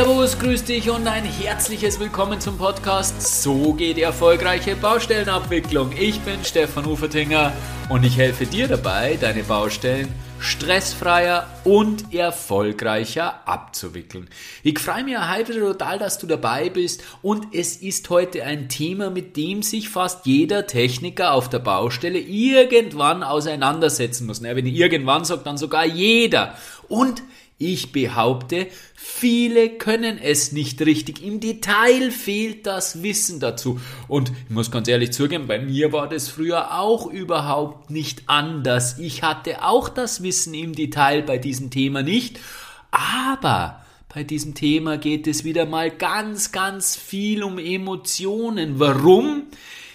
Servus, grüß dich und ein herzliches Willkommen zum Podcast So geht erfolgreiche Baustellenabwicklung. Ich bin Stefan Ufertinger und ich helfe dir dabei, deine Baustellen stressfreier und erfolgreicher abzuwickeln. Ich freue mich heute total, dass du dabei bist und es ist heute ein Thema, mit dem sich fast jeder Techniker auf der Baustelle irgendwann auseinandersetzen muss. Wenn ich irgendwann sage, dann sogar jeder. Und ich behaupte, viele können es nicht richtig. Im Detail fehlt das Wissen dazu. Und ich muss ganz ehrlich zugeben, bei mir war das früher auch überhaupt nicht anders. Ich hatte auch das Wissen im Detail bei diesem Thema nicht. Aber bei diesem Thema geht es wieder mal ganz, ganz viel um Emotionen. Warum?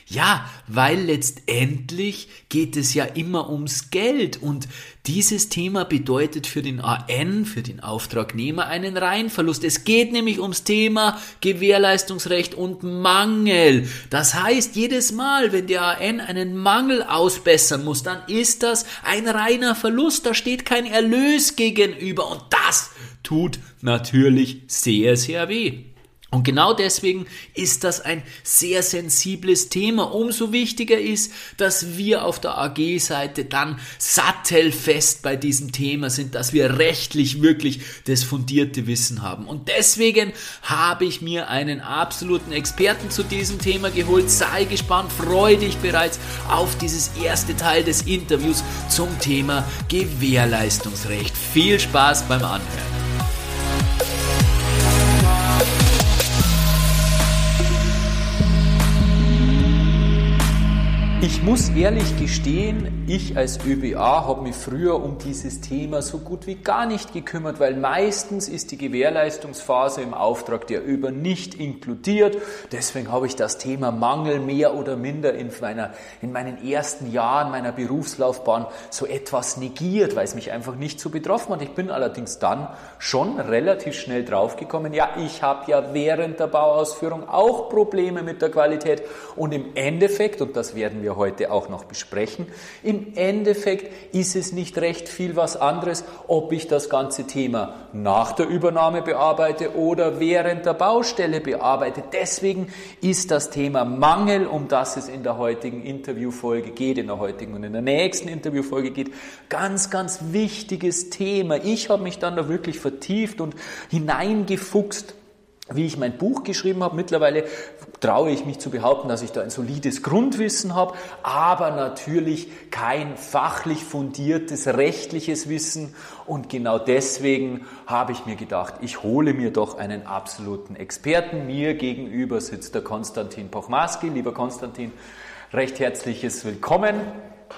Ja, weil letztendlich geht es ja immer ums Geld und dieses Thema bedeutet für den AN, für den Auftragnehmer, einen Reihenverlust. Es geht nämlich ums Thema Gewährleistungsrecht und Mangel. Das heißt, jedes Mal, wenn der AN einen Mangel ausbessern muss, dann ist das ein reiner Verlust. Da steht kein Erlös gegenüber und das tut natürlich sehr, sehr weh. Und genau deswegen ist das ein sehr sensibles Thema. Umso wichtiger ist, dass wir auf der AG-Seite dann sattelfest bei diesem Thema sind, dass wir rechtlich wirklich das fundierte Wissen haben. Und deswegen habe ich mir einen absoluten Experten zu diesem Thema geholt. Sei gespannt, freue dich bereits auf dieses erste Teil des Interviews zum Thema Gewährleistungsrecht. Viel Spaß beim Anhören. Ich muss ehrlich gestehen, ich als ÖBA habe mich früher um dieses Thema so gut wie gar nicht gekümmert, weil meistens ist die Gewährleistungsphase im Auftrag der ÖBA nicht inkludiert. Deswegen habe ich das Thema Mangel mehr oder minder in, meiner, in meinen ersten Jahren meiner Berufslaufbahn so etwas negiert, weil es mich einfach nicht so betroffen hat. Ich bin allerdings dann schon relativ schnell draufgekommen, ja, ich habe ja während der Bauausführung auch Probleme mit der Qualität und im Endeffekt, und das werden wir heute auch noch besprechen. Im Endeffekt ist es nicht recht viel was anderes, ob ich das ganze Thema nach der Übernahme bearbeite oder während der Baustelle bearbeite. Deswegen ist das Thema Mangel, um das es in der heutigen Interviewfolge geht, in der heutigen und in der nächsten Interviewfolge geht, ganz, ganz wichtiges Thema. Ich habe mich dann da wirklich vertieft und hineingefuchst wie ich mein Buch geschrieben habe. Mittlerweile traue ich mich zu behaupten, dass ich da ein solides Grundwissen habe, aber natürlich kein fachlich fundiertes rechtliches Wissen. Und genau deswegen habe ich mir gedacht, ich hole mir doch einen absoluten Experten. Mir gegenüber sitzt der Konstantin Pochmaski. Lieber Konstantin, recht herzliches Willkommen.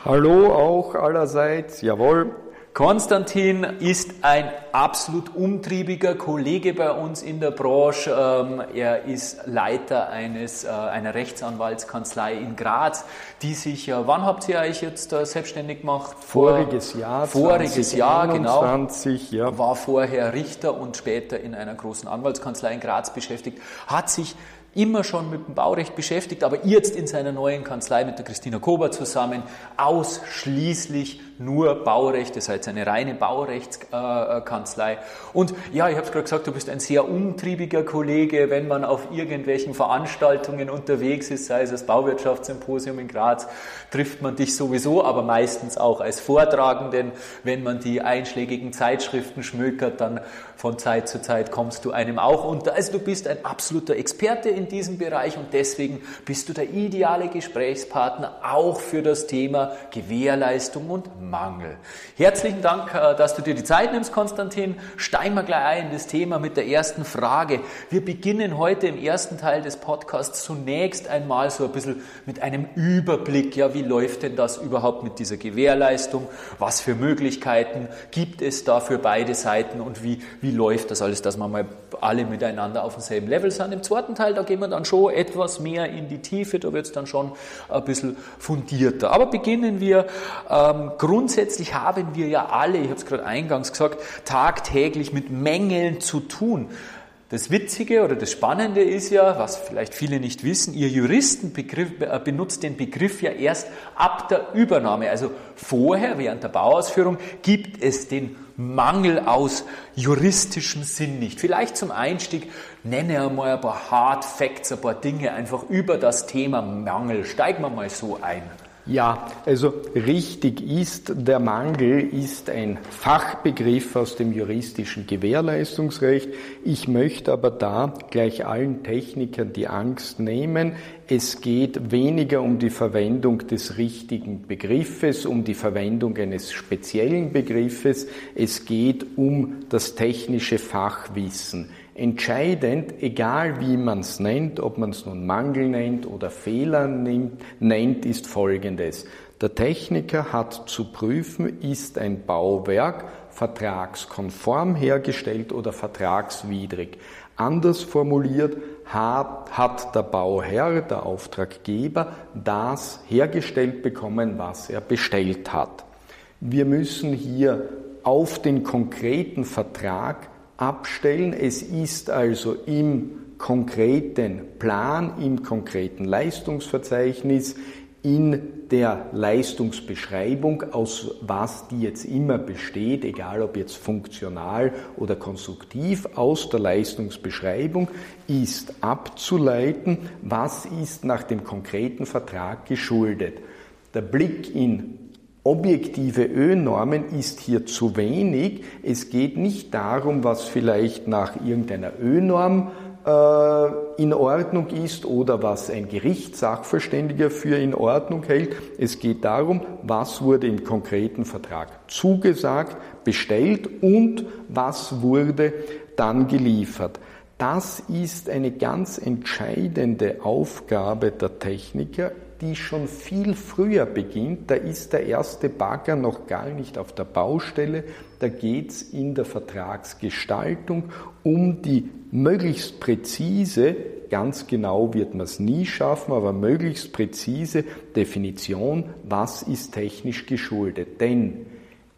Hallo auch allerseits, jawohl. Konstantin ist ein absolut umtriebiger Kollege bei uns in der Branche. Ähm, er ist Leiter eines, äh, einer Rechtsanwaltskanzlei in Graz, die sich, wann habt ihr euch jetzt äh, selbstständig gemacht? Voriges Jahr. Voriges Jahr, genau. Ja. War vorher Richter und später in einer großen Anwaltskanzlei in Graz beschäftigt, hat sich immer schon mit dem Baurecht beschäftigt, aber jetzt in seiner neuen Kanzlei mit der Christina Kober zusammen ausschließlich nur Baurecht, das heißt eine reine Baurechtskanzlei. Und ja, ich habe es gerade gesagt, du bist ein sehr umtriebiger Kollege, wenn man auf irgendwelchen Veranstaltungen unterwegs ist, sei es das Bauwirtschaftssymposium in Graz, trifft man dich sowieso, aber meistens auch als Vortragenden. Wenn man die einschlägigen Zeitschriften schmökert, dann von Zeit zu Zeit kommst du einem auch unter. Also du bist ein absoluter Experte in diesem Bereich und deswegen bist du der ideale Gesprächspartner auch für das Thema Gewährleistung und Mangel. Herzlichen Dank, äh, dass du dir die Zeit nimmst, Konstantin. Steigen wir gleich ein in das Thema mit der ersten Frage. Wir beginnen heute im ersten Teil des Podcasts zunächst einmal so ein bisschen mit einem Überblick. Ja, wie läuft denn das überhaupt mit dieser Gewährleistung? Was für Möglichkeiten gibt es da für beide Seiten und wie, wie läuft das alles, dass wir mal alle miteinander auf demselben Level sind? Im zweiten Teil, da gehen wir dann schon etwas mehr in die Tiefe, da wird es dann schon ein bisschen fundierter. Aber beginnen wir ähm, grundsätzlich haben wir ja alle, ich habe es gerade eingangs gesagt, tagtäglich mit Mängeln zu tun. Das Witzige oder das Spannende ist ja, was vielleicht viele nicht wissen, ihr Juristen äh, benutzt den Begriff ja erst ab der Übernahme. Also vorher, während der Bauausführung, gibt es den Mangel aus juristischem Sinn nicht. Vielleicht zum Einstieg nenne einmal ein paar Hard Facts, ein paar Dinge einfach über das Thema Mangel. Steigen wir mal so ein. Ja, also richtig ist, der Mangel ist ein Fachbegriff aus dem juristischen Gewährleistungsrecht. Ich möchte aber da gleich allen Technikern die Angst nehmen. Es geht weniger um die Verwendung des richtigen Begriffes, um die Verwendung eines speziellen Begriffes. Es geht um das technische Fachwissen. Entscheidend, egal wie man es nennt, ob man es nun Mangel nennt oder Fehler nennt, nennt, ist Folgendes. Der Techniker hat zu prüfen, ist ein Bauwerk vertragskonform hergestellt oder vertragswidrig. Anders formuliert, hat, der Bauherr, der Auftraggeber, das hergestellt bekommen, was er bestellt hat. Wir müssen hier auf den konkreten Vertrag abstellen. Es ist also im konkreten Plan, im konkreten Leistungsverzeichnis, in der Leistungsbeschreibung, aus was die jetzt immer besteht, egal ob jetzt funktional oder konstruktiv, aus der Leistungsbeschreibung ist abzuleiten, was ist nach dem konkreten Vertrag geschuldet. Der Blick in objektive Ö-Normen ist hier zu wenig. Es geht nicht darum, was vielleicht nach irgendeiner Ö-Norm äh, in Ordnung ist oder was ein Gerichtssachverständiger für in Ordnung hält. Es geht darum, was wurde im konkreten Vertrag zugesagt, bestellt und was wurde dann geliefert. Das ist eine ganz entscheidende Aufgabe der Techniker die schon viel früher beginnt. Da ist der erste Bagger noch gar nicht auf der Baustelle. Da geht es in der Vertragsgestaltung um die möglichst präzise, ganz genau wird man es nie schaffen, aber möglichst präzise Definition, was ist technisch geschuldet. Denn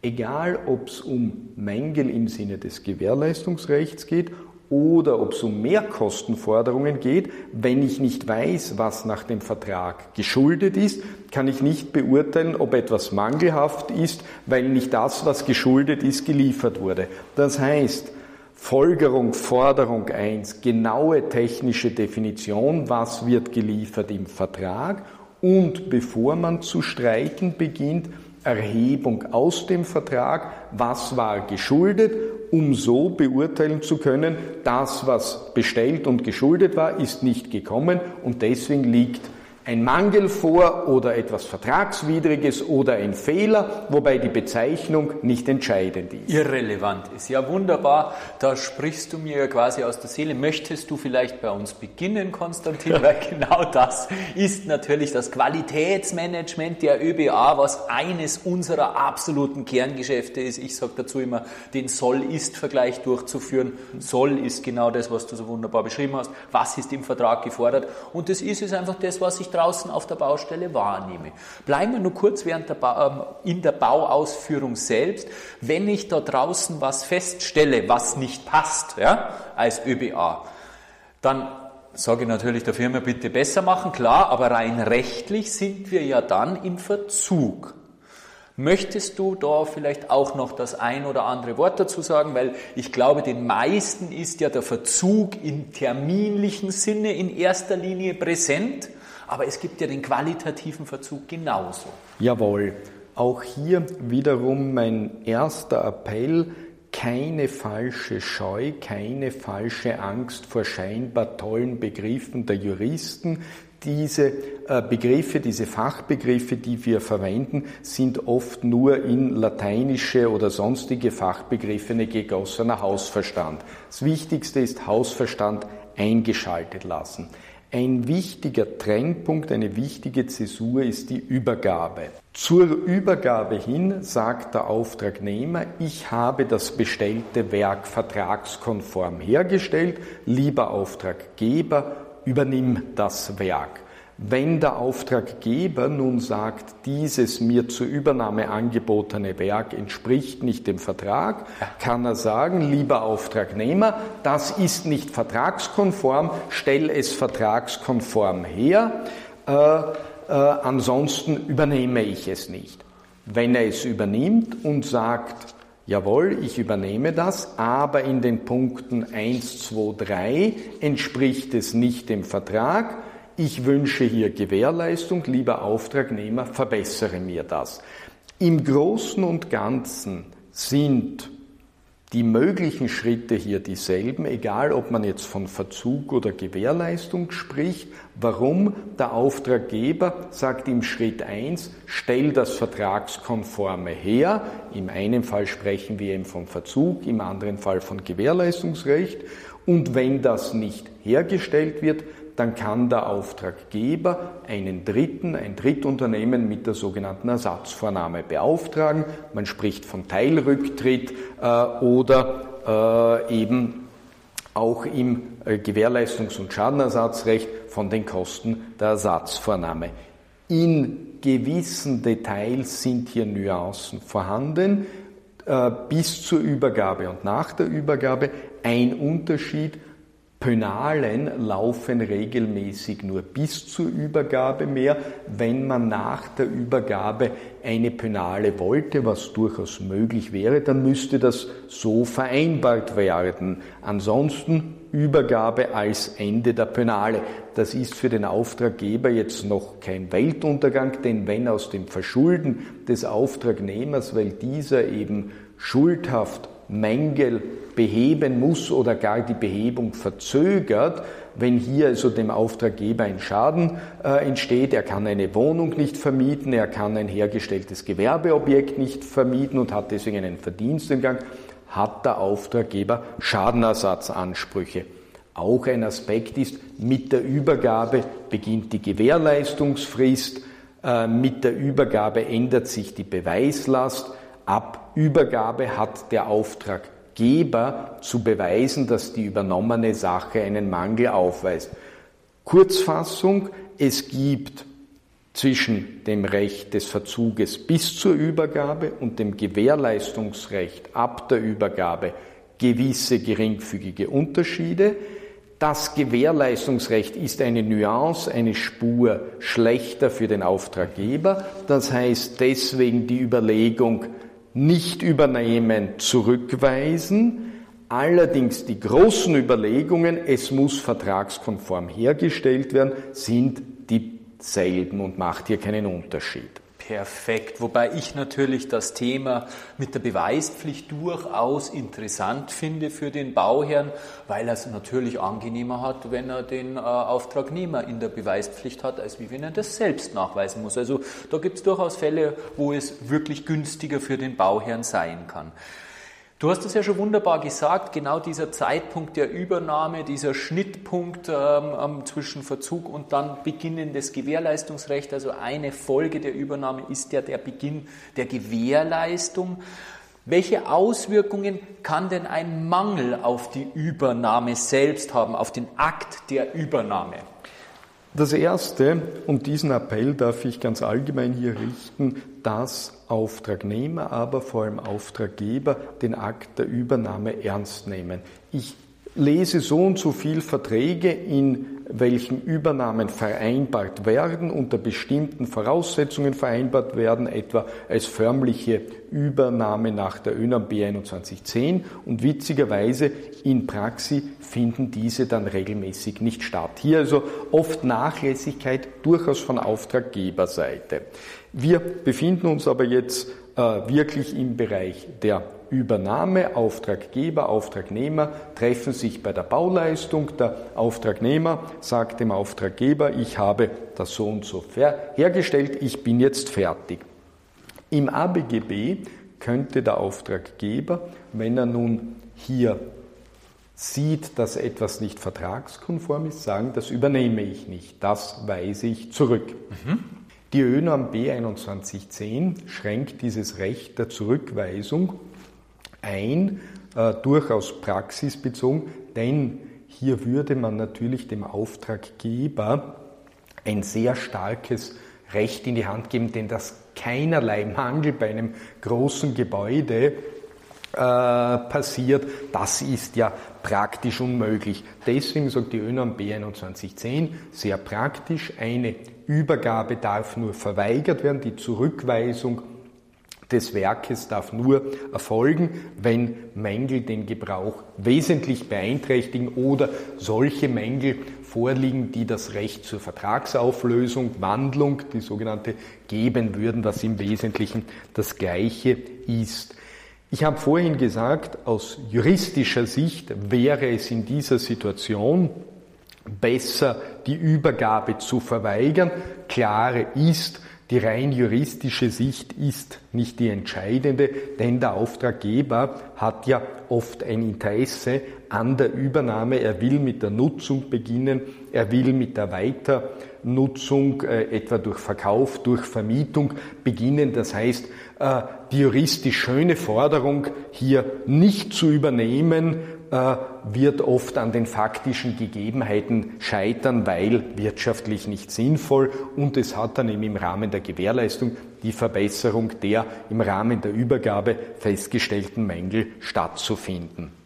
egal ob es um Mängel im Sinne des Gewährleistungsrechts geht oder ob es um Mehrkostenforderungen geht. Wenn ich nicht weiß, was nach dem Vertrag geschuldet ist, kann ich nicht beurteilen, ob etwas mangelhaft ist, weil nicht das, was geschuldet ist, geliefert wurde. Das heißt, Folgerung, Forderung 1, genaue technische Definition, was wird geliefert im Vertrag und bevor man zu streiten beginnt, Erhebung aus dem Vertrag, was war geschuldet? Um so beurteilen zu können, das, was bestellt und geschuldet war, ist nicht gekommen und deswegen liegt ein Mangel vor oder etwas Vertragswidriges oder ein Fehler, wobei die Bezeichnung nicht entscheidend ist. Irrelevant ist. Ja, wunderbar. Da sprichst du mir quasi aus der Seele. Möchtest du vielleicht bei uns beginnen, Konstantin? Weil genau das ist natürlich das Qualitätsmanagement der ÖBA, was eines unserer absoluten Kerngeschäfte ist. Ich sage dazu immer, den Soll-Ist-Vergleich durchzuführen. Soll ist genau das, was du so wunderbar beschrieben hast. Was ist im Vertrag gefordert? Und das ist es einfach das, was ich draußen auf der Baustelle wahrnehme. Bleiben wir nur kurz während der ähm, in der Bauausführung selbst. Wenn ich da draußen was feststelle, was nicht passt, ja, als ÖBA, dann sage ich natürlich der Firma bitte besser machen, klar, aber rein rechtlich sind wir ja dann im Verzug. Möchtest du da vielleicht auch noch das ein oder andere Wort dazu sagen? Weil ich glaube, den meisten ist ja der Verzug im terminlichen Sinne in erster Linie präsent. Aber es gibt ja den qualitativen Verzug genauso. Jawohl. Auch hier wiederum mein erster Appell, keine falsche Scheu, keine falsche Angst vor scheinbar tollen Begriffen der Juristen. Diese äh, Begriffe, diese Fachbegriffe, die wir verwenden, sind oft nur in lateinische oder sonstige Fachbegriffe gegossener Hausverstand. Das Wichtigste ist Hausverstand eingeschaltet lassen. Ein wichtiger Trennpunkt, eine wichtige Zäsur ist die Übergabe. Zur Übergabe hin sagt der Auftragnehmer, ich habe das bestellte Werk vertragskonform hergestellt, lieber Auftraggeber, übernimm das Werk. Wenn der Auftraggeber nun sagt, dieses mir zur Übernahme angebotene Werk entspricht nicht dem Vertrag, kann er sagen, lieber Auftragnehmer, das ist nicht vertragskonform, stell es vertragskonform her, äh, äh, ansonsten übernehme ich es nicht. Wenn er es übernimmt und sagt, jawohl, ich übernehme das, aber in den Punkten 1, 2, 3 entspricht es nicht dem Vertrag, ich wünsche hier Gewährleistung, lieber Auftragnehmer, verbessere mir das. Im Großen und Ganzen sind die möglichen Schritte hier dieselben, egal ob man jetzt von Verzug oder Gewährleistung spricht. Warum? Der Auftraggeber sagt im Schritt 1, stell das Vertragskonforme her. Im einen Fall sprechen wir eben von Verzug, im anderen Fall von Gewährleistungsrecht. Und wenn das nicht hergestellt wird, dann kann der Auftraggeber einen Dritten, ein Drittunternehmen mit der sogenannten Ersatzvornahme beauftragen. Man spricht von Teilrücktritt äh, oder äh, eben auch im äh, Gewährleistungs- und Schadenersatzrecht von den Kosten der Ersatzvornahme. In gewissen Details sind hier Nuancen vorhanden, äh, bis zur Übergabe und nach der Übergabe ein Unterschied Pönalen laufen regelmäßig nur bis zur Übergabe mehr. Wenn man nach der Übergabe eine Pönale wollte, was durchaus möglich wäre, dann müsste das so vereinbart werden. Ansonsten Übergabe als Ende der Pönale. Das ist für den Auftraggeber jetzt noch kein Weltuntergang, denn wenn aus dem Verschulden des Auftragnehmers, weil dieser eben schuldhaft Mängel beheben muss oder gar die Behebung verzögert, wenn hier also dem Auftraggeber ein Schaden äh, entsteht, er kann eine Wohnung nicht vermieten, er kann ein hergestelltes Gewerbeobjekt nicht vermieten und hat deswegen einen Verdienstentgang, hat der Auftraggeber Schadenersatzansprüche. Auch ein Aspekt ist, mit der Übergabe beginnt die Gewährleistungsfrist, äh, mit der Übergabe ändert sich die Beweislast, Ab Übergabe hat der Auftraggeber zu beweisen, dass die übernommene Sache einen Mangel aufweist. Kurzfassung, es gibt zwischen dem Recht des Verzuges bis zur Übergabe und dem Gewährleistungsrecht ab der Übergabe gewisse geringfügige Unterschiede. Das Gewährleistungsrecht ist eine Nuance, eine Spur schlechter für den Auftraggeber. Das heißt deswegen die Überlegung, nicht übernehmen, zurückweisen. Allerdings die großen Überlegungen, es muss vertragskonform hergestellt werden, sind dieselben und macht hier keinen Unterschied. Perfekt. Wobei ich natürlich das Thema mit der Beweispflicht durchaus interessant finde für den Bauherrn, weil er es natürlich angenehmer hat, wenn er den äh, Auftragnehmer in der Beweispflicht hat, als wie wenn er das selbst nachweisen muss. Also da gibt es durchaus Fälle, wo es wirklich günstiger für den Bauherrn sein kann. Du hast es ja schon wunderbar gesagt, genau dieser Zeitpunkt der Übernahme, dieser Schnittpunkt ähm, ähm, zwischen Verzug und dann Beginn des Gewährleistungsrechts, also eine Folge der Übernahme ist ja der Beginn der Gewährleistung. Welche Auswirkungen kann denn ein Mangel auf die Übernahme selbst haben, auf den Akt der Übernahme? Das Erste, und diesen Appell darf ich ganz allgemein hier richten, dass Auftragnehmer, aber vor allem Auftraggeber den Akt der Übernahme ernst nehmen. Ich lese so und so viel Verträge, in welchen Übernahmen vereinbart werden, unter bestimmten Voraussetzungen vereinbart werden, etwa als förmliche Übernahme nach der ÖNAM B2110 und witzigerweise in Praxis finden diese dann regelmäßig nicht statt. Hier also oft Nachlässigkeit durchaus von Auftraggeberseite. Wir befinden uns aber jetzt wirklich im Bereich der Übernahme. Auftraggeber, Auftragnehmer treffen sich bei der Bauleistung. Der Auftragnehmer sagt dem Auftraggeber, ich habe das so und so hergestellt, ich bin jetzt fertig. Im ABGB könnte der Auftraggeber, wenn er nun hier sieht, dass etwas nicht vertragskonform ist, sagen, das übernehme ich nicht, das weise ich zurück. Mhm. Die ÖNORM B2110 schränkt dieses Recht der Zurückweisung ein, äh, durchaus praxisbezogen, denn hier würde man natürlich dem Auftraggeber ein sehr starkes Recht in die Hand geben, denn dass keinerlei Mangel bei einem großen Gebäude passiert, das ist ja praktisch unmöglich. Deswegen sagt die ÖNORM B2110 sehr praktisch, eine Übergabe darf nur verweigert werden, die Zurückweisung des Werkes darf nur erfolgen, wenn Mängel den Gebrauch wesentlich beeinträchtigen oder solche Mängel vorliegen, die das Recht zur Vertragsauflösung, Wandlung, die sogenannte, geben würden, was im Wesentlichen das Gleiche ist. Ich habe vorhin gesagt, aus juristischer Sicht wäre es in dieser Situation besser, die Übergabe zu verweigern. Klare ist, die rein juristische Sicht ist nicht die entscheidende, denn der Auftraggeber hat ja oft ein Interesse an der Übernahme. Er will mit der Nutzung beginnen, er will mit der Weiternutzung, äh, etwa durch Verkauf, durch Vermietung beginnen. Das heißt, die juristisch schöne Forderung hier nicht zu übernehmen, äh, wird oft an den faktischen Gegebenheiten scheitern, weil wirtschaftlich nicht sinnvoll und es hat dann eben im Rahmen der Gewährleistung die Verbesserung der im Rahmen der Übergabe festgestellten Mängel stattzufinden.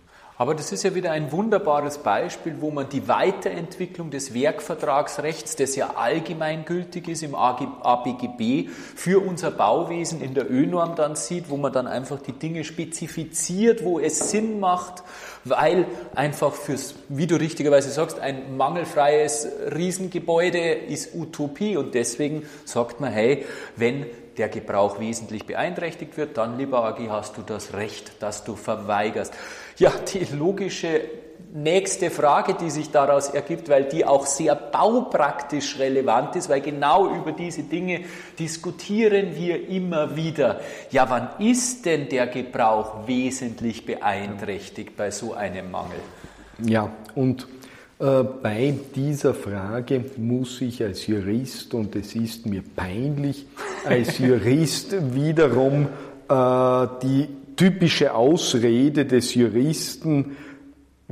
Aber das ist ja wieder ein wunderbares Beispiel, wo man die Weiterentwicklung des Werkvertragsrechts, das ja allgemeingültig ist im ABGB, für unser Bauwesen in der ÖNorm dann sieht, wo man dann einfach die Dinge spezifiziert, wo es Sinn macht, weil einfach fürs, wie du richtigerweise sagst, ein mangelfreies Riesengebäude ist Utopie und deswegen sagt man, hey, wenn der Gebrauch wesentlich beeinträchtigt wird, dann, lieber AG, hast du das Recht, dass du verweigerst. Ja, die logische nächste Frage, die sich daraus ergibt, weil die auch sehr baupraktisch relevant ist, weil genau über diese Dinge diskutieren wir immer wieder. Ja, wann ist denn der Gebrauch wesentlich beeinträchtigt bei so einem Mangel? Ja, und äh, bei dieser Frage muss ich als Jurist, und es ist mir peinlich, als Jurist wiederum äh, die typische Ausrede des Juristen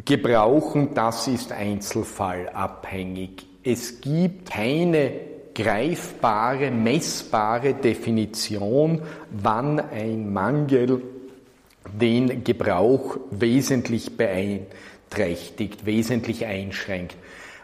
gebrauchen, das ist einzelfallabhängig. Es gibt keine greifbare, messbare Definition, wann ein Mangel den Gebrauch wesentlich beeinträchtigt, wesentlich einschränkt.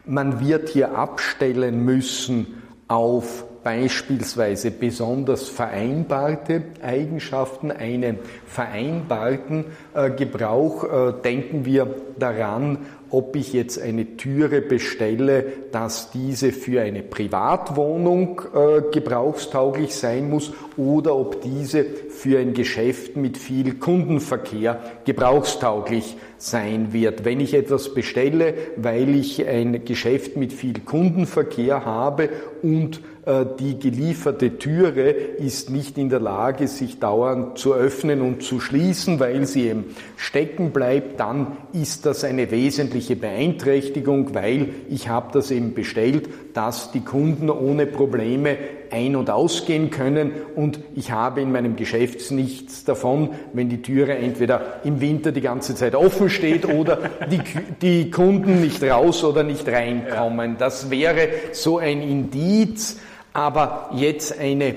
Man wird hier abstellen müssen auf beispielsweise besonders vereinbarte Eigenschaften, einen vereinbarten äh, Gebrauch. Äh, denken wir daran, ob ich jetzt eine Türe bestelle, dass diese für eine Privatwohnung äh, gebrauchstauglich sein muss oder ob diese für ein Geschäft mit viel Kundenverkehr gebrauchstauglich sein wird. Wenn ich etwas bestelle, weil ich ein Geschäft mit viel Kundenverkehr habe und die gelieferte Türe ist nicht in der Lage, sich dauernd zu öffnen und zu schließen, weil sie eben stecken bleibt, dann ist das eine wesentliche Beeinträchtigung, weil ich habe das eben bestellt, dass die Kunden ohne Probleme ein- und ausgehen können. Und ich habe in meinem Geschäft nichts davon, wenn die Türe entweder im Winter die ganze Zeit offen steht oder die, die Kunden nicht raus oder nicht reinkommen. Das wäre so ein Indiz, aber jetzt eine äh,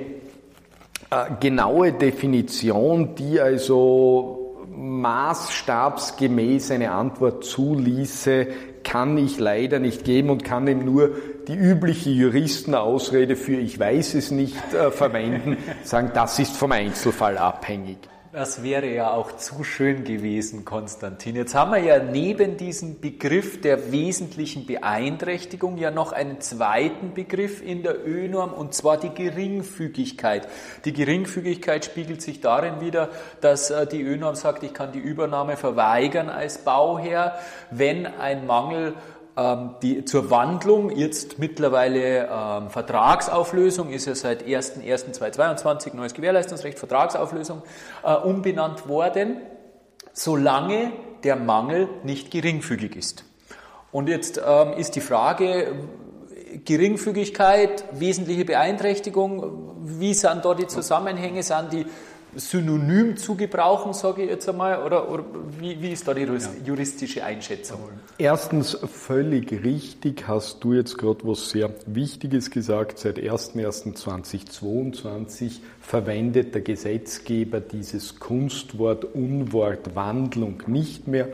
genaue Definition, die also maßstabsgemäß eine Antwort zuließe, kann ich leider nicht geben und kann eben nur die übliche Juristenausrede für ich weiß es nicht äh, verwenden, sagen, das ist vom Einzelfall abhängig. Das wäre ja auch zu schön gewesen, Konstantin. Jetzt haben wir ja neben diesem Begriff der wesentlichen Beeinträchtigung ja noch einen zweiten Begriff in der ÖNorm und zwar die Geringfügigkeit. Die Geringfügigkeit spiegelt sich darin wieder, dass äh, die ÖNorm sagt, ich kann die Übernahme verweigern als Bauherr, wenn ein Mangel die, zur Wandlung, jetzt mittlerweile ähm, Vertragsauflösung, ist ja seit 1.1.2022 neues Gewährleistungsrecht, Vertragsauflösung, äh, umbenannt worden, solange der Mangel nicht geringfügig ist. Und jetzt ähm, ist die Frage, Geringfügigkeit, wesentliche Beeinträchtigung, wie sind dort die Zusammenhänge, sind die synonym zu gebrauchen, sage ich jetzt einmal? Oder, oder wie, wie, ist da die juristische Einschätzung? Erstens, völlig richtig hast du jetzt gerade was sehr Wichtiges gesagt. Seit 01.01.2022 verwendet der Gesetzgeber dieses Kunstwort Unwort Wandlung nicht mehr.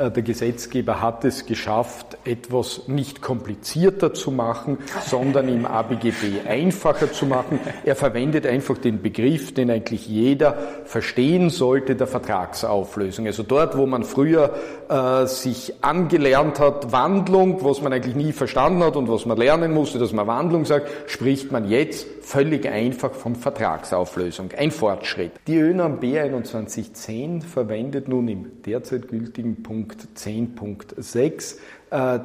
Äh, der Gesetzgeber hat es geschafft, etwas nicht komplizierter zu machen, sondern im ABGB einfacher zu machen. Er verwendet einfach den Begriff, den eigentlich jeder verstehen sollte, der Vertragsauflösung. Also dort, wo man früher äh, sich angelernt hat, Wandlung, was man eigentlich nie verstanden hat und was man lernen musste, dass man Wandlung sagt, spricht man jetzt völlig einfach von Vertragsauflösung. Ein Fortschritt. Die ÖNAM B2110 verwendet nun im derzeit gültigen Punkt 10.6 äh,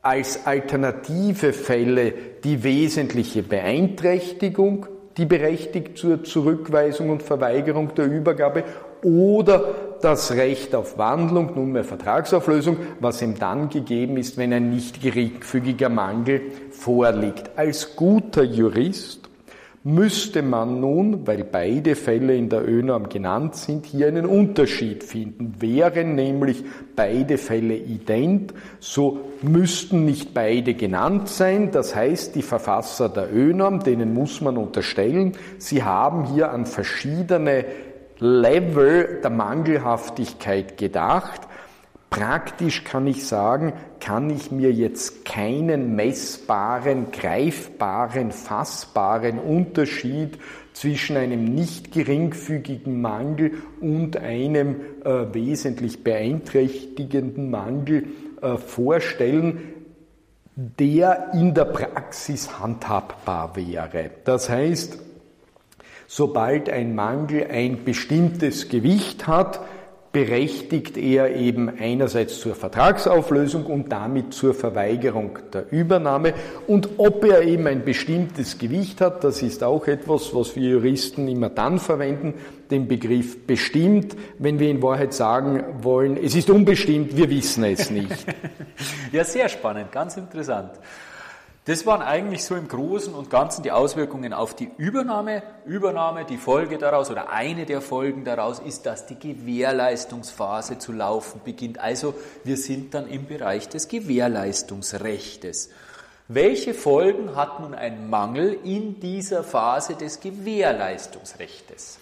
als alternative Fälle die wesentliche Beeinträchtigung, die berechtigt zur Zurückweisung und Verweigerung der Übergabe oder das Recht auf Wandlung, nunmehr Vertragsauflösung, was ihm dann gegeben ist, wenn ein nicht geringfügiger Mangel vorliegt. Als guter Jurist müsste man nun, weil beide Fälle in der ÖNORM genannt sind, hier einen Unterschied finden. Wären nämlich beide Fälle ident, so müssten nicht beide genannt sein. Das heißt, die Verfasser der ÖNORM, denen muss man unterstellen, sie haben hier an verschiedene Level der Mangelhaftigkeit gedacht Praktisch kann ich sagen, kann ich mir jetzt keinen messbaren, greifbaren, fassbaren Unterschied zwischen einem nicht geringfügigen Mangel und einem äh, wesentlich beeinträchtigenden Mangel äh, vorstellen, der in der Praxis handhabbar wäre. Das heißt, sobald ein Mangel ein bestimmtes Gewicht hat, berechtigt er eben einerseits zur Vertragsauflösung und damit zur Verweigerung der Übernahme. Und ob er eben ein bestimmtes Gewicht hat, das ist auch etwas, was wir Juristen immer dann verwenden, den Begriff bestimmt, wenn wir in Wahrheit sagen wollen, es ist unbestimmt, wir wissen es nicht. ja, sehr spannend, ganz interessant. Das waren eigentlich so im Großen und Ganzen die Auswirkungen auf die Übernahme. Übernahme, die Folge daraus oder eine der Folgen daraus ist, dass die Gewährleistungsphase zu laufen beginnt. Also wir sind dann im Bereich des Gewährleistungsrechtes. Welche Folgen hat nun ein Mangel in dieser Phase des Gewährleistungsrechtes?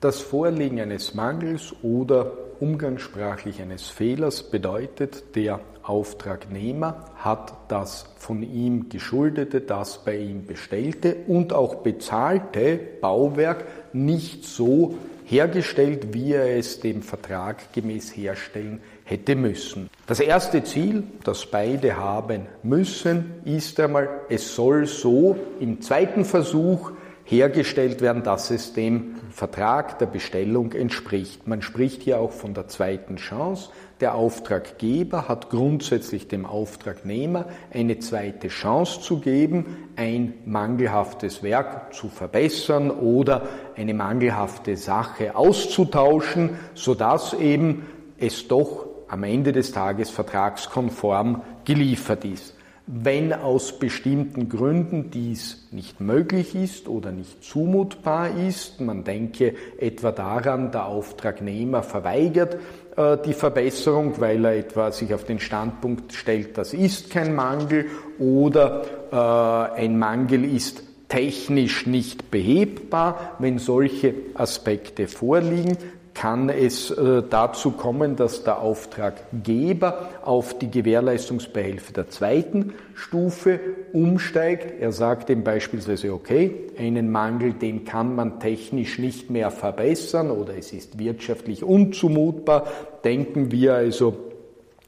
Das Vorliegen eines Mangels oder umgangssprachlich eines Fehlers bedeutet, der Auftragnehmer hat das von ihm geschuldete, das bei ihm bestellte und auch bezahlte Bauwerk nicht so hergestellt, wie er es dem Vertrag gemäß herstellen hätte müssen. Das erste Ziel, das beide haben müssen, ist einmal, es soll so im zweiten Versuch hergestellt werden, dass es dem Vertrag der Bestellung entspricht. Man spricht hier auch von der zweiten Chance. Der Auftraggeber hat grundsätzlich dem Auftragnehmer eine zweite Chance zu geben, ein mangelhaftes Werk zu verbessern oder eine mangelhafte Sache auszutauschen, sodass eben es doch am Ende des Tages vertragskonform geliefert ist. Wenn aus bestimmten Gründen dies nicht möglich ist oder nicht zumutbar ist, man denke etwa daran, der Auftragnehmer verweigert äh, die Verbesserung, weil er etwa sich auf den Standpunkt stellt, das ist kein Mangel oder äh, ein Mangel ist technisch nicht behebbar, wenn solche Aspekte vorliegen, kann es äh, dazu kommen, dass der Auftraggeber auf die Gewährleistungsbehelfe der zweiten Stufe umsteigt. Er sagt ihm beispielsweise, okay, einen Mangel, den kann man technisch nicht mehr verbessern oder es ist wirtschaftlich unzumutbar. Denken wir also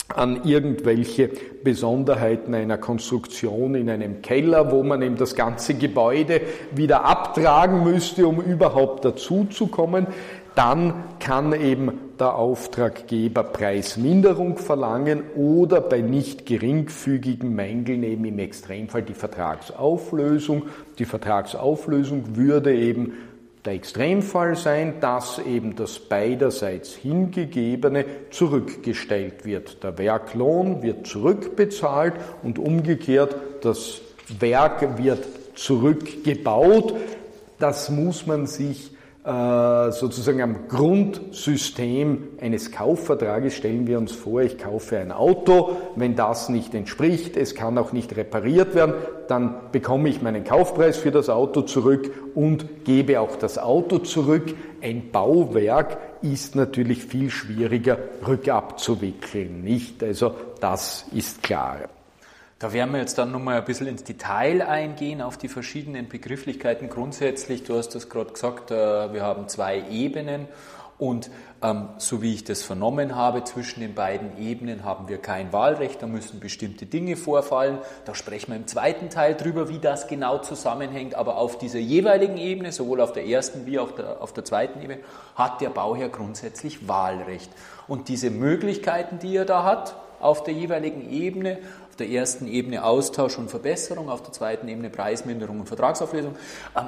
an irgendwelche Besonderheiten einer Konstruktion in einem Keller, wo man eben das ganze Gebäude wieder abtragen müsste, um überhaupt dazuzukommen dann kann eben der Auftraggeber Preisminderung verlangen oder bei nicht geringfügigen Mängeln eben im Extremfall die Vertragsauflösung. Die Vertragsauflösung würde eben der Extremfall sein, dass eben das beiderseits Hingegebene zurückgestellt wird. Der Werklohn wird zurückbezahlt und umgekehrt das Werk wird zurückgebaut. Das muss man sich sozusagen am Grundsystem eines Kaufvertrages stellen wir uns vor, ich kaufe ein Auto, wenn das nicht entspricht, es kann auch nicht repariert werden, dann bekomme ich meinen Kaufpreis für das Auto zurück und gebe auch das Auto zurück. Ein Bauwerk ist natürlich viel schwieriger rückabzuwickeln, nicht? Also das ist klar. Da werden wir jetzt dann nochmal ein bisschen ins Detail eingehen auf die verschiedenen Begrifflichkeiten. Grundsätzlich, du hast das gerade gesagt, äh, wir haben zwei Ebenen und ähm, so wie ich das vernommen habe, zwischen den beiden Ebenen haben wir kein Wahlrecht, da müssen bestimmte Dinge vorfallen. Da sprechen wir im zweiten Teil drüber, wie das genau zusammenhängt. Aber auf dieser jeweiligen Ebene, sowohl auf der ersten wie auch auf der zweiten Ebene, hat der Bauherr grundsätzlich Wahlrecht. Und diese Möglichkeiten, die er da hat, auf der jeweiligen Ebene, der ersten Ebene Austausch und Verbesserung, auf der zweiten Ebene Preisminderung und Vertragsauflösung. Ähm,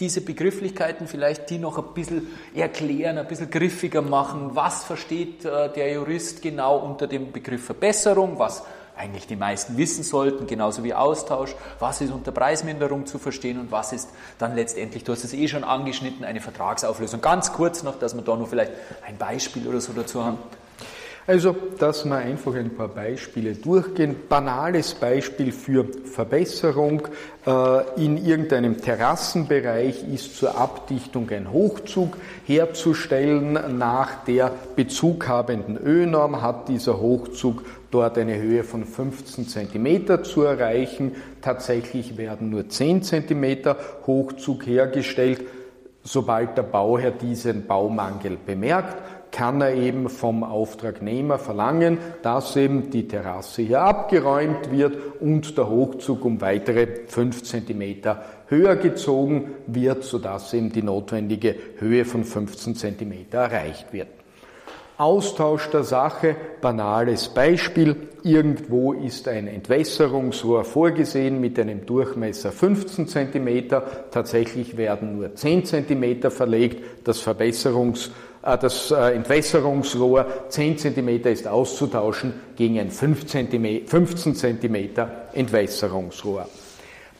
diese Begrifflichkeiten vielleicht, die noch ein bisschen erklären, ein bisschen griffiger machen. Was versteht äh, der Jurist genau unter dem Begriff Verbesserung? Was eigentlich die meisten wissen sollten, genauso wie Austausch. Was ist unter Preisminderung zu verstehen und was ist dann letztendlich, du hast es eh schon angeschnitten, eine Vertragsauflösung. Ganz kurz noch, dass wir da nur vielleicht ein Beispiel oder so dazu haben. Also, dass wir einfach ein paar Beispiele durchgehen. Banales Beispiel für Verbesserung. Äh, in irgendeinem Terrassenbereich ist zur Abdichtung ein Hochzug herzustellen. Nach der bezughabenden Ö-Norm hat dieser Hochzug dort eine Höhe von 15 cm zu erreichen. Tatsächlich werden nur 10 cm Hochzug hergestellt. Sobald der Bauherr diesen Baumangel bemerkt, kann er eben vom Auftragnehmer verlangen, dass eben die Terrasse hier abgeräumt wird und der Hochzug um weitere 5 cm höher gezogen wird, sodass eben die notwendige Höhe von 15 cm erreicht wird. Austausch der Sache, banales Beispiel. Irgendwo ist ein Entwässerungsrohr vorgesehen mit einem Durchmesser 15 cm. Tatsächlich werden nur 10 cm verlegt. Das Verbesserungs äh, das äh, Entwässerungsrohr 10 cm ist auszutauschen gegen ein 15 cm Entwässerungsrohr.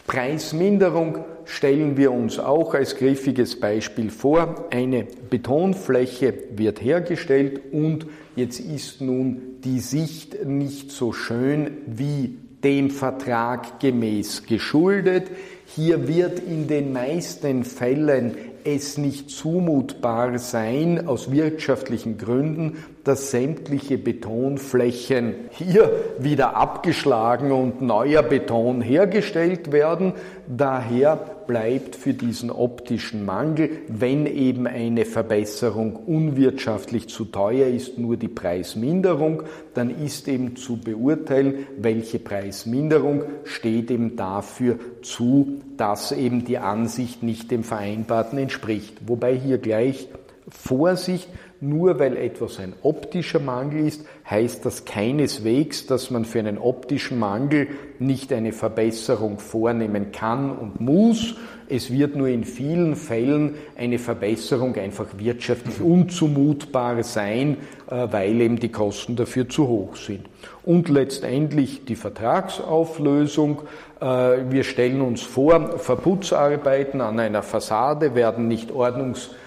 Preisminderung stellen wir uns auch als griffiges Beispiel vor. Eine Betonfläche wird hergestellt und jetzt ist nun die Sicht nicht so schön wie dem Vertrag gemäß geschuldet. Hier wird in den meisten Fällen es nicht zumutbar sein, aus wirtschaftlichen Gründen, dass sämtliche Betonflächen hier wieder abgeschlagen und neuer Beton hergestellt werden. Daher bleibt für diesen optischen Mangel, wenn eben eine Verbesserung unwirtschaftlich zu teuer ist, nur die Preisminderung, dann ist eben zu beurteilen, welche Preisminderung steht eben dafür zu, dass eben die Ansicht nicht dem Vereinbarten entspricht. Wobei hier gleich Vorsicht, nur weil etwas ein optischer Mangel ist, heißt das keineswegs, dass man für einen optischen Mangel nicht eine Verbesserung vornehmen kann und muss. Es wird nur in vielen Fällen eine Verbesserung einfach wirtschaftlich unzumutbar sein, äh, weil eben die Kosten dafür zu hoch sind. Und letztendlich die Vertragsauflösung. Äh, wir stellen uns vor, Verputzarbeiten an einer Fassade werden nicht ordnungsgemäß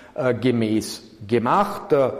gemacht. Der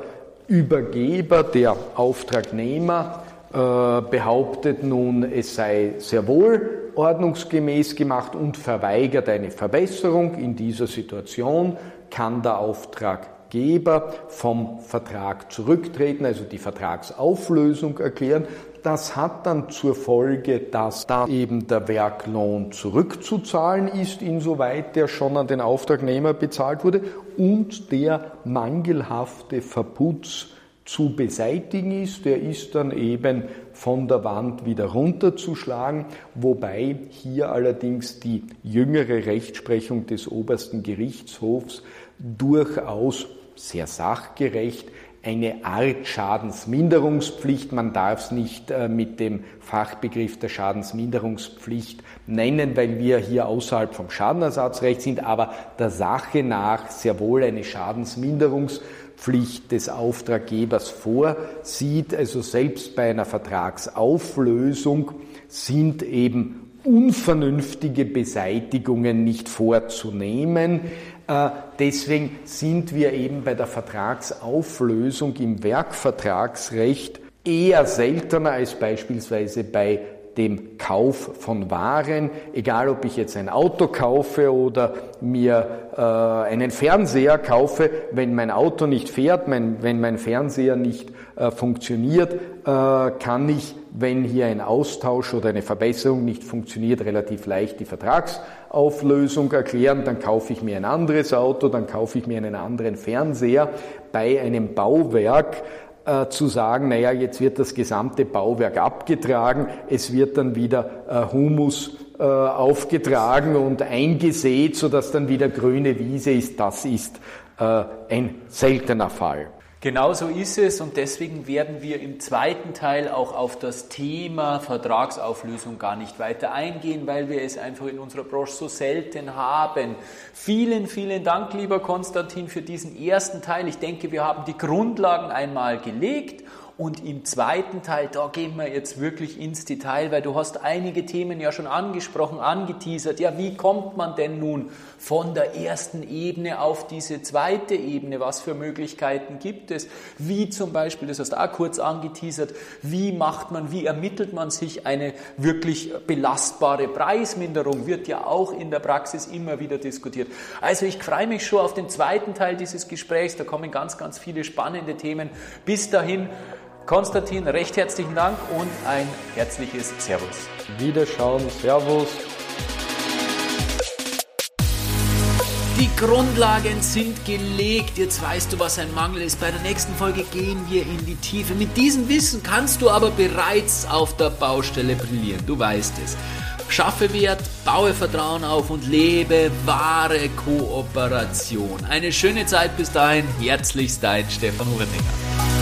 Übergeber, der Auftragnehmer, äh, behauptet nun, es sei sehr wohl ordnungsgemäß gemacht und verweigert eine Verbesserung. In dieser Situation kann der Auftraggeber vom Vertrag zurücktreten, also die Vertragsauflösung erklären. Das hat dann zur Folge, dass da eben der Werklohn zurückzuzahlen ist, insoweit der schon an den Auftragnehmer bezahlt wurde, und der mangelhafte Verputz zu beseitigen ist. Der ist dann eben von der Wand wieder runterzuschlagen, wobei hier allerdings die jüngere Rechtsprechung des obersten Gerichtshofs durchaus sehr sachgerecht eine Art Schadensminderungspflicht. Man darf es nicht äh, mit dem Fachbegriff der Schadensminderungspflicht nennen, weil wir hier außerhalb vom Schadenersatzrecht sind, aber der Sache nach sehr wohl eine Schadensminderungspflicht des Auftraggebers vorsieht. Also selbst bei einer Vertragsauflösung sind eben unvernünftige Beseitigungen nicht vorzunehmen. Äh, deswegen sind wir eben bei der Vertragsauflösung im Werkvertragsrecht eher seltener als beispielsweise bei dem Kauf von Waren, egal ob ich jetzt ein Auto kaufe oder mir äh, einen Fernseher kaufe, wenn mein Auto nicht fährt, mein, wenn mein Fernseher nicht äh, funktioniert, äh, kann ich, wenn hier ein Austausch oder eine Verbesserung nicht funktioniert, relativ leicht die Vertragsauflösung erklären, dann kaufe ich mir ein anderes Auto, dann kaufe ich mir einen anderen Fernseher. Bei einem Bauwerk äh, zu sagen, naja, jetzt wird das gesamte Bauwerk abgetragen, es wird dann wieder äh, Humus äh, aufgetragen und eingesät, sodass dann wieder grüne Wiese ist, das ist äh, ein seltener Fall. Genau so ist es und deswegen werden wir im zweiten Teil auch auf das Thema Vertragsauflösung gar nicht weiter eingehen, weil wir es einfach in unserer Branche so selten haben. Vielen, vielen Dank, lieber Konstantin, für diesen ersten Teil. Ich denke, wir haben die Grundlagen einmal gelegt und im zweiten Teil, da gehen wir jetzt wirklich ins Detail, weil du hast einige Themen ja schon angesprochen, angeteasert. Ja, wie kommt man denn nun von der ersten Ebene auf diese zweite Ebene? Was für Möglichkeiten gibt es? Wie zum Beispiel, das hast du auch kurz angeteasert, wie macht man, wie ermittelt man sich eine wirklich belastbare Preisminderung? Wird ja auch in der Praxis immer wieder diskutiert. Also ich freue mich schon auf den zweiten Teil dieses Gesprächs. Da kommen ganz, ganz viele spannende Themen. Bis dahin Konstantin, recht herzlichen Dank und ein herzliches Servus. Wiederschauen, Servus. Die Grundlagen sind gelegt. Jetzt weißt du, was ein Mangel ist. Bei der nächsten Folge gehen wir in die Tiefe. Mit diesem Wissen kannst du aber bereits auf der Baustelle brillieren. Du weißt es. Schaffe Wert, baue Vertrauen auf und lebe wahre Kooperation. Eine schöne Zeit bis dahin. Herzlichst dein Stefan Uretinger.